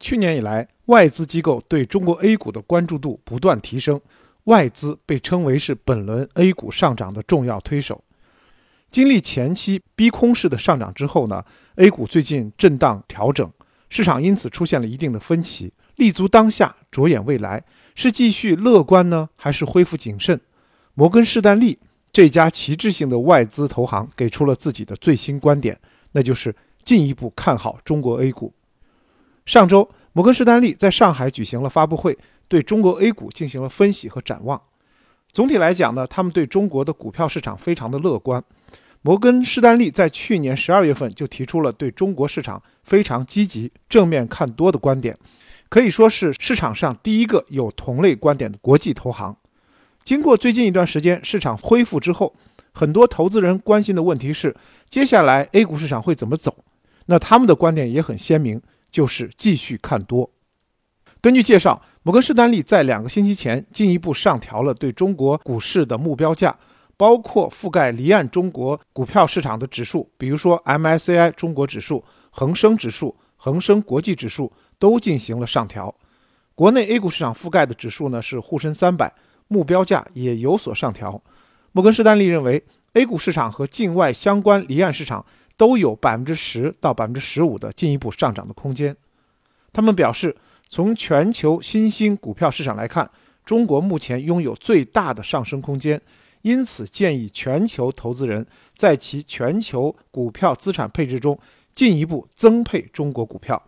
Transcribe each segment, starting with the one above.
去年以来，外资机构对中国 A 股的关注度不断提升，外资被称为是本轮 A 股上涨的重要推手。经历前期逼空式的上涨之后呢，A 股最近震荡调整，市场因此出现了一定的分歧。立足当下，着眼未来，是继续乐观呢，还是恢复谨慎？摩根士丹利这家旗帜性的外资投行给出了自己的最新观点，那就是进一步看好中国 A 股。上周，摩根士丹利在上海举行了发布会，对中国 A 股进行了分析和展望。总体来讲呢，他们对中国的股票市场非常的乐观。摩根士丹利在去年十二月份就提出了对中国市场非常积极、正面看多的观点，可以说是市场上第一个有同类观点的国际投行。经过最近一段时间市场恢复之后，很多投资人关心的问题是，接下来 A 股市场会怎么走？那他们的观点也很鲜明，就是继续看多。根据介绍，摩根士丹利在两个星期前进一步上调了对中国股市的目标价。包括覆盖离岸中国股票市场的指数，比如说 MSCI 中国指数、恒生指数、恒生国际指数都进行了上调。国内 A 股市场覆盖的指数呢是沪深三百，目标价也有所上调。摩根士丹利认为，A 股市场和境外相关离岸市场都有百分之十到百分之十五的进一步上涨的空间。他们表示，从全球新兴股票市场来看，中国目前拥有最大的上升空间。因此，建议全球投资人在其全球股票资产配置中进一步增配中国股票。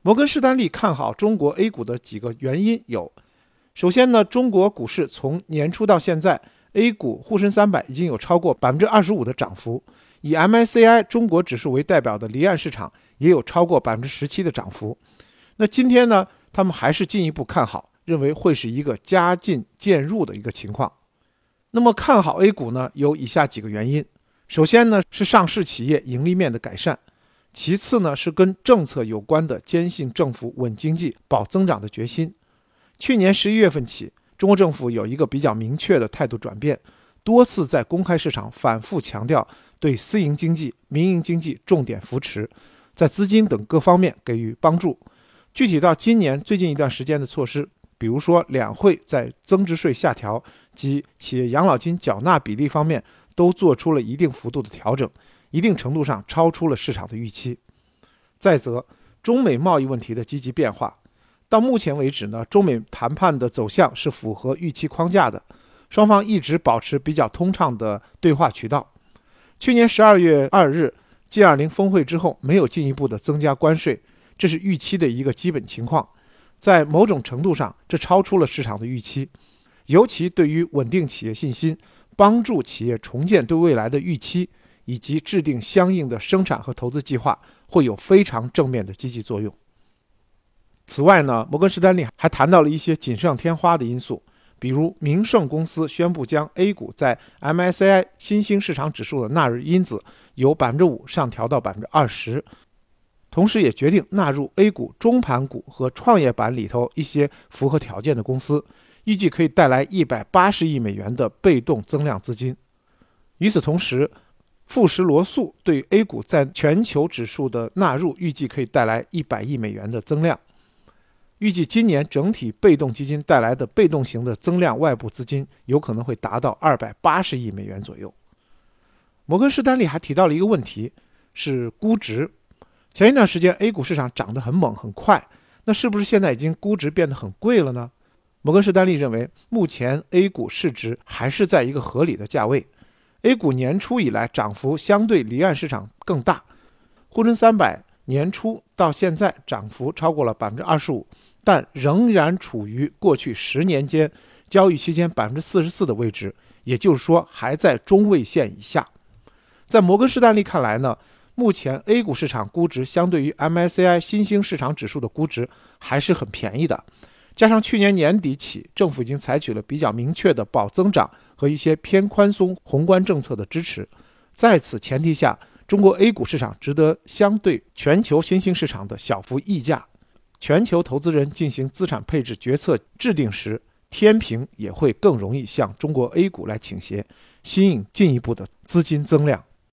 摩根士丹利看好中国 A 股的几个原因有：首先呢，中国股市从年初到现在，A 股沪深三百已经有超过百分之二十五的涨幅，以 MSCI 中国指数为代表的离岸市场也有超过百分之十七的涨幅。那今天呢，他们还是进一步看好，认为会是一个加进渐入的一个情况。那么看好 A 股呢？有以下几个原因。首先呢是上市企业盈利面的改善，其次呢是跟政策有关的坚信政府稳经济、保增长的决心。去年十一月份起，中国政府有一个比较明确的态度转变，多次在公开市场反复强调对私营经济、民营经济重点扶持，在资金等各方面给予帮助。具体到今年最近一段时间的措施。比如说，两会在增值税下调及企业养老金缴纳比例方面都做出了一定幅度的调整，一定程度上超出了市场的预期。再则，中美贸易问题的积极变化，到目前为止呢，中美谈判的走向是符合预期框架的，双方一直保持比较通畅的对话渠道。去年十二月二日 G20 峰会之后，没有进一步的增加关税，这是预期的一个基本情况。在某种程度上，这超出了市场的预期，尤其对于稳定企业信心、帮助企业重建对未来的预期，以及制定相应的生产和投资计划，会有非常正面的积极作用。此外呢，摩根士丹利还谈到了一些锦上添花的因素，比如明晟公司宣布将 A 股在 MSCI 新兴市场指数的纳入因子由百分之五上调到百分之二十。同时，也决定纳入 A 股中盘股和创业板里头一些符合条件的公司，预计可以带来一百八十亿美元的被动增量资金。与此同时，富时罗素对 A 股在全球指数的纳入，预计可以带来一百亿美元的增量。预计今年整体被动基金带来的被动型的增量外部资金有可能会达到二百八十亿美元左右。摩根士丹利还提到了一个问题，是估值。前一段时间，A 股市场涨得很猛很快，那是不是现在已经估值变得很贵了呢？摩根士丹利认为，目前 A 股市值还是在一个合理的价位。A 股年初以来涨幅相对离岸市场更大，沪深三百年初到现在涨幅超过了百分之二十五，但仍然处于过去十年间交易区间百分之四十四的位置，也就是说还在中位线以下。在摩根士丹利看来呢？目前 A 股市场估值相对于 MSCI 新兴市场指数的估值还是很便宜的，加上去年年底起政府已经采取了比较明确的保增长和一些偏宽松宏观政策的支持，在此前提下，中国 A 股市场值得相对全球新兴市场的小幅溢价。全球投资人进行资产配置决策制定时，天平也会更容易向中国 A 股来倾斜，吸引进一步的资金增量。